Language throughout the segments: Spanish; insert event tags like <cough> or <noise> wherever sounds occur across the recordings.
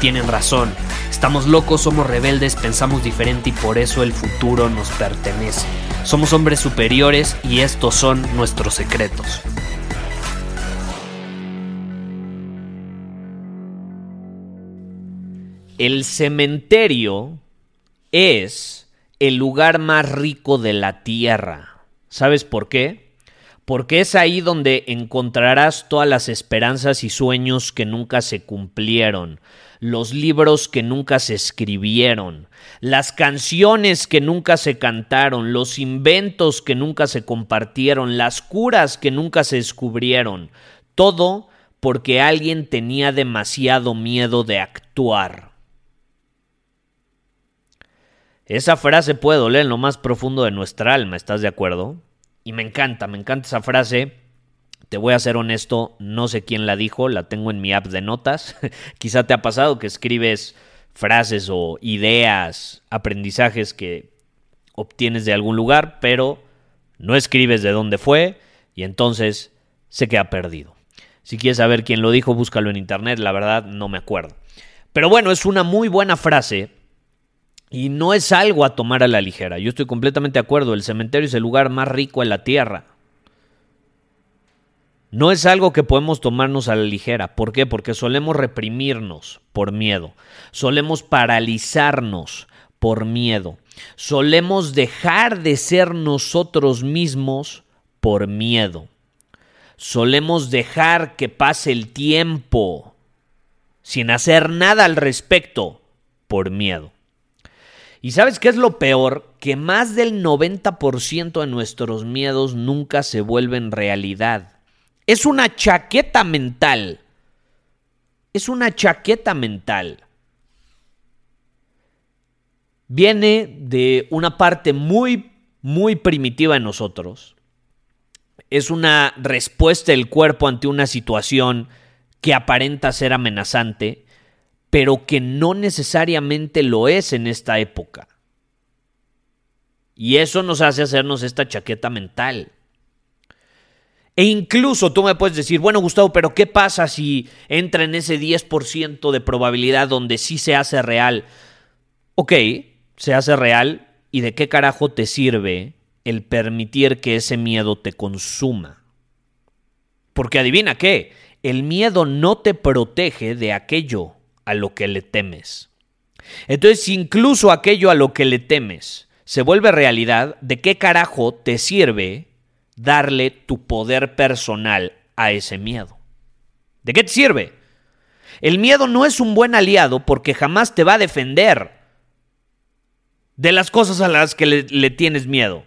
tienen razón. Estamos locos, somos rebeldes, pensamos diferente y por eso el futuro nos pertenece. Somos hombres superiores y estos son nuestros secretos. El cementerio es el lugar más rico de la tierra. ¿Sabes por qué? Porque es ahí donde encontrarás todas las esperanzas y sueños que nunca se cumplieron, los libros que nunca se escribieron, las canciones que nunca se cantaron, los inventos que nunca se compartieron, las curas que nunca se descubrieron. Todo porque alguien tenía demasiado miedo de actuar. Esa frase puede doler en lo más profundo de nuestra alma, ¿estás de acuerdo? Y me encanta, me encanta esa frase. Te voy a ser honesto, no sé quién la dijo, la tengo en mi app de notas. <laughs> Quizá te ha pasado que escribes frases o ideas, aprendizajes que obtienes de algún lugar, pero no escribes de dónde fue y entonces se queda perdido. Si quieres saber quién lo dijo, búscalo en internet, la verdad no me acuerdo. Pero bueno, es una muy buena frase y no es algo a tomar a la ligera. Yo estoy completamente de acuerdo. El cementerio es el lugar más rico en la tierra. No es algo que podemos tomarnos a la ligera. ¿Por qué? Porque solemos reprimirnos por miedo. Solemos paralizarnos por miedo. Solemos dejar de ser nosotros mismos por miedo. Solemos dejar que pase el tiempo sin hacer nada al respecto por miedo. ¿Y sabes qué es lo peor? Que más del 90% de nuestros miedos nunca se vuelven realidad. Es una chaqueta mental. Es una chaqueta mental. Viene de una parte muy, muy primitiva en nosotros. Es una respuesta del cuerpo ante una situación que aparenta ser amenazante pero que no necesariamente lo es en esta época. Y eso nos hace hacernos esta chaqueta mental. E incluso tú me puedes decir, bueno Gustavo, pero ¿qué pasa si entra en ese 10% de probabilidad donde sí se hace real? Ok, se hace real y de qué carajo te sirve el permitir que ese miedo te consuma. Porque adivina qué, el miedo no te protege de aquello a lo que le temes. Entonces, incluso aquello a lo que le temes se vuelve realidad, ¿de qué carajo te sirve darle tu poder personal a ese miedo? ¿De qué te sirve? El miedo no es un buen aliado porque jamás te va a defender de las cosas a las que le, tienes miedo.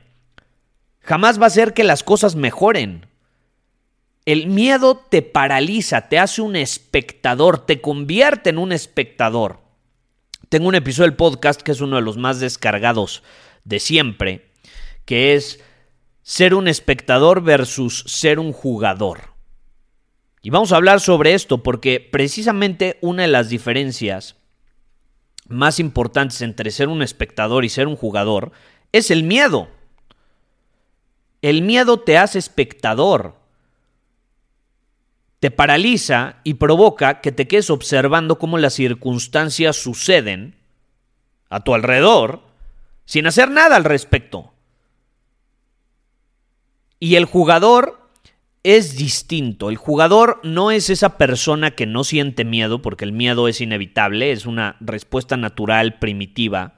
Jamás va a hacer que las cosas mejoren. El miedo te paraliza, te hace un espectador, te convierte en un espectador. Tengo un episodio del podcast que es uno de los más descargados de siempre, que es ser un espectador versus ser un jugador. Y vamos a hablar sobre esto porque precisamente una de las diferencias más importantes entre ser un espectador y ser un jugador es el miedo. El miedo te hace espectador te paraliza y provoca que te quedes observando cómo las circunstancias suceden a tu alrededor sin hacer nada al respecto. Y el jugador es distinto. El jugador no es esa persona que no siente miedo, porque el miedo es inevitable, es una respuesta natural, primitiva,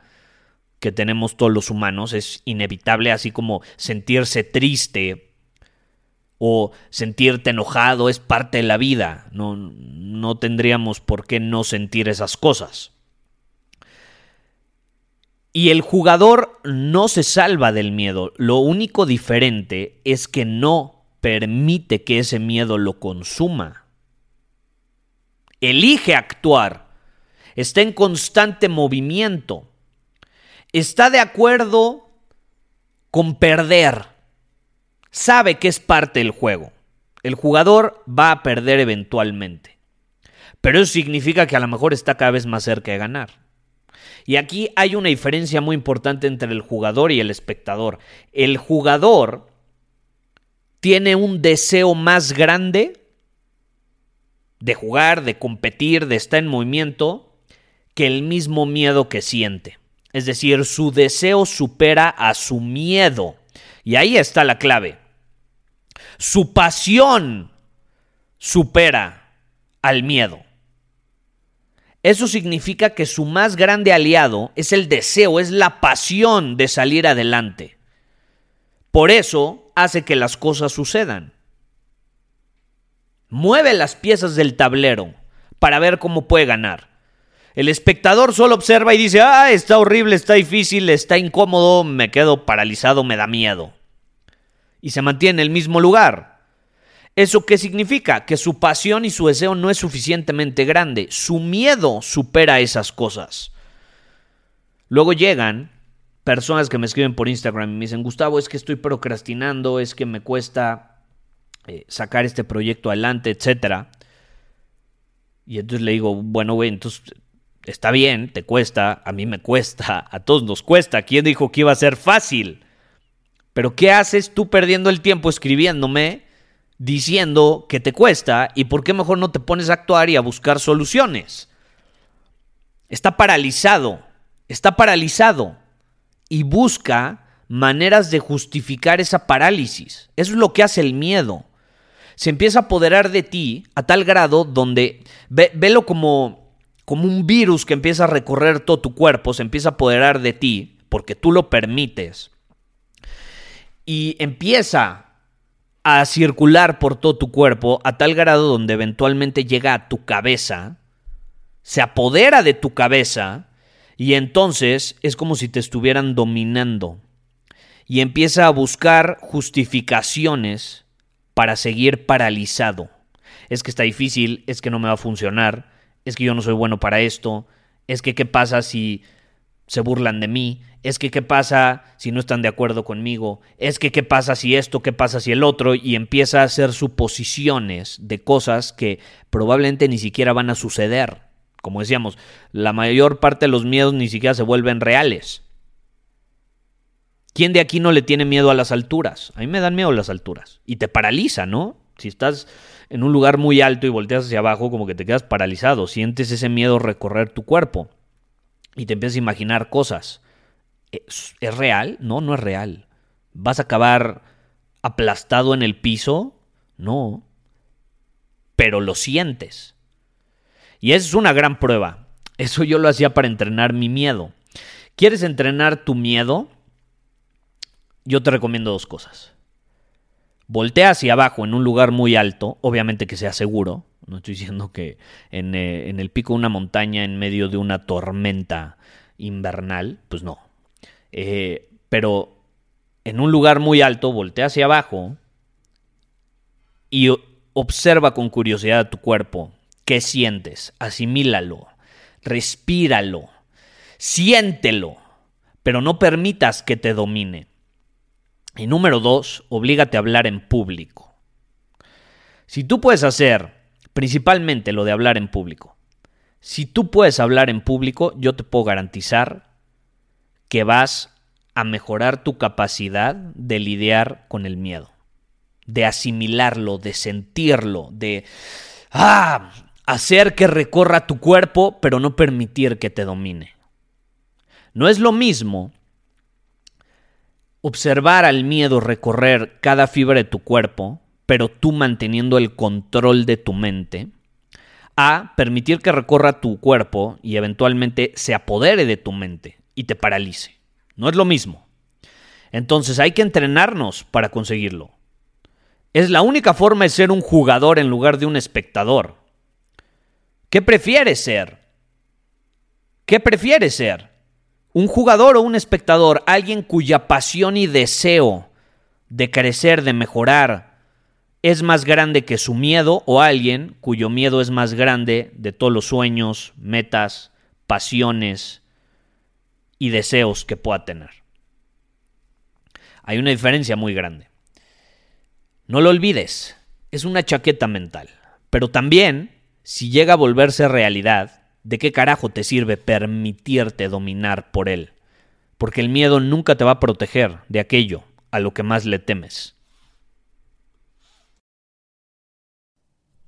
que tenemos todos los humanos. Es inevitable, así como sentirse triste o sentirte enojado es parte de la vida. No, no tendríamos por qué no sentir esas cosas. Y el jugador no se salva del miedo. Lo único diferente es que no permite que ese miedo lo consuma. Elige actuar. Está en constante movimiento. Está de acuerdo con perder. Sabe que es parte del juego. El jugador va a perder eventualmente. Pero eso significa que a lo mejor está cada vez más cerca de ganar. Y aquí hay una diferencia muy importante entre el jugador y el espectador. El jugador tiene un deseo más grande de jugar, de competir, de estar en movimiento, que el mismo miedo que siente. Es decir, su deseo supera a su miedo. Y ahí está la clave. Su pasión supera al miedo. Eso significa que su más grande aliado es el deseo, es la pasión de salir adelante. Por eso hace que las cosas sucedan. Mueve las piezas del tablero para ver cómo puede ganar. El espectador solo observa y dice, ah, está horrible, está difícil, está incómodo, me quedo paralizado, me da miedo. Y se mantiene en el mismo lugar. ¿Eso qué significa? Que su pasión y su deseo no es suficientemente grande. Su miedo supera esas cosas. Luego llegan personas que me escriben por Instagram y me dicen, Gustavo, es que estoy procrastinando, es que me cuesta eh, sacar este proyecto adelante, etc. Y entonces le digo, bueno, güey, entonces está bien, te cuesta, a mí me cuesta, a todos nos cuesta. ¿Quién dijo que iba a ser fácil? Pero ¿qué haces tú perdiendo el tiempo escribiéndome? Diciendo que te cuesta y por qué mejor no te pones a actuar y a buscar soluciones. Está paralizado, está paralizado y busca maneras de justificar esa parálisis. Eso es lo que hace el miedo. Se empieza a apoderar de ti a tal grado donde velo como, como un virus que empieza a recorrer todo tu cuerpo, se empieza a apoderar de ti porque tú lo permites. Y empieza a circular por todo tu cuerpo a tal grado donde eventualmente llega a tu cabeza, se apodera de tu cabeza y entonces es como si te estuvieran dominando y empieza a buscar justificaciones para seguir paralizado. Es que está difícil, es que no me va a funcionar, es que yo no soy bueno para esto, es que qué pasa si se burlan de mí, es que qué pasa si no están de acuerdo conmigo, es que qué pasa si esto, qué pasa si el otro, y empieza a hacer suposiciones de cosas que probablemente ni siquiera van a suceder. Como decíamos, la mayor parte de los miedos ni siquiera se vuelven reales. ¿Quién de aquí no le tiene miedo a las alturas? A mí me dan miedo las alturas. Y te paraliza, ¿no? Si estás en un lugar muy alto y volteas hacia abajo, como que te quedas paralizado, sientes ese miedo recorrer tu cuerpo y te empiezas a imaginar cosas. ¿Es, real? No, no es real. ¿Vas a acabar aplastado en el piso? No. Pero lo sientes. Y es una gran prueba. Eso yo lo hacía para entrenar mi miedo. ¿Quieres entrenar tu miedo? Yo te recomiendo dos cosas. Voltea hacia abajo en un lugar muy alto, obviamente que sea seguro. No estoy diciendo que en, eh, el pico de una montaña, en medio de una tormenta invernal, pues no. Eh, pero en un lugar muy alto, voltea hacia abajo y observa con curiosidad tu cuerpo. ¿Qué sientes? Asimílalo, respíralo, siéntelo, pero no permitas que te domine. Y número dos, oblígate a hablar en público. Si tú puedes hacer principalmente lo de hablar en público, si tú puedes hablar en público, yo te puedo garantizar que vas a mejorar tu capacidad de lidiar con el miedo, de asimilarlo, de sentirlo, de ah, hacer que recorra tu cuerpo, pero no permitir que te domine. No es lo mismo observar al miedo recorrer cada fibra de tu cuerpo, pero tú manteniendo el control de tu mente, a permitir que recorra tu cuerpo y eventualmente se apodere de tu mente y te paralice. No es lo mismo. Entonces hay que entrenarnos para conseguirlo. Es la única forma de ser un jugador en lugar de un espectador. ¿Qué prefieres ser? ¿Qué prefieres ser? Un jugador o un espectador, alguien cuya pasión y deseo de crecer, de mejorar, es más grande que su miedo o alguien cuyo miedo es más grande de todos los sueños, metas, pasiones y deseos que pueda tener. Hay una diferencia muy grande. No lo olvides, es una chaqueta mental. Pero también, si llega a volverse realidad, ¿de qué carajo te sirve permitirte dominar por él? Porque el miedo nunca te va a proteger de aquello a lo que más le temes.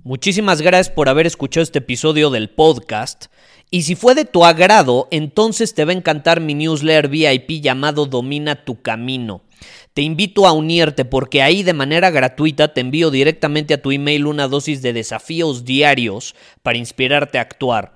Muchísimas gracias por haber escuchado este episodio del podcast. Y si fue de tu agrado, entonces te va a encantar mi newsletter VIP llamado Domina tu Camino. Te invito a unirte porque ahí de manera gratuita te envío directamente a tu email una dosis de desafíos diarios para inspirarte a actuar.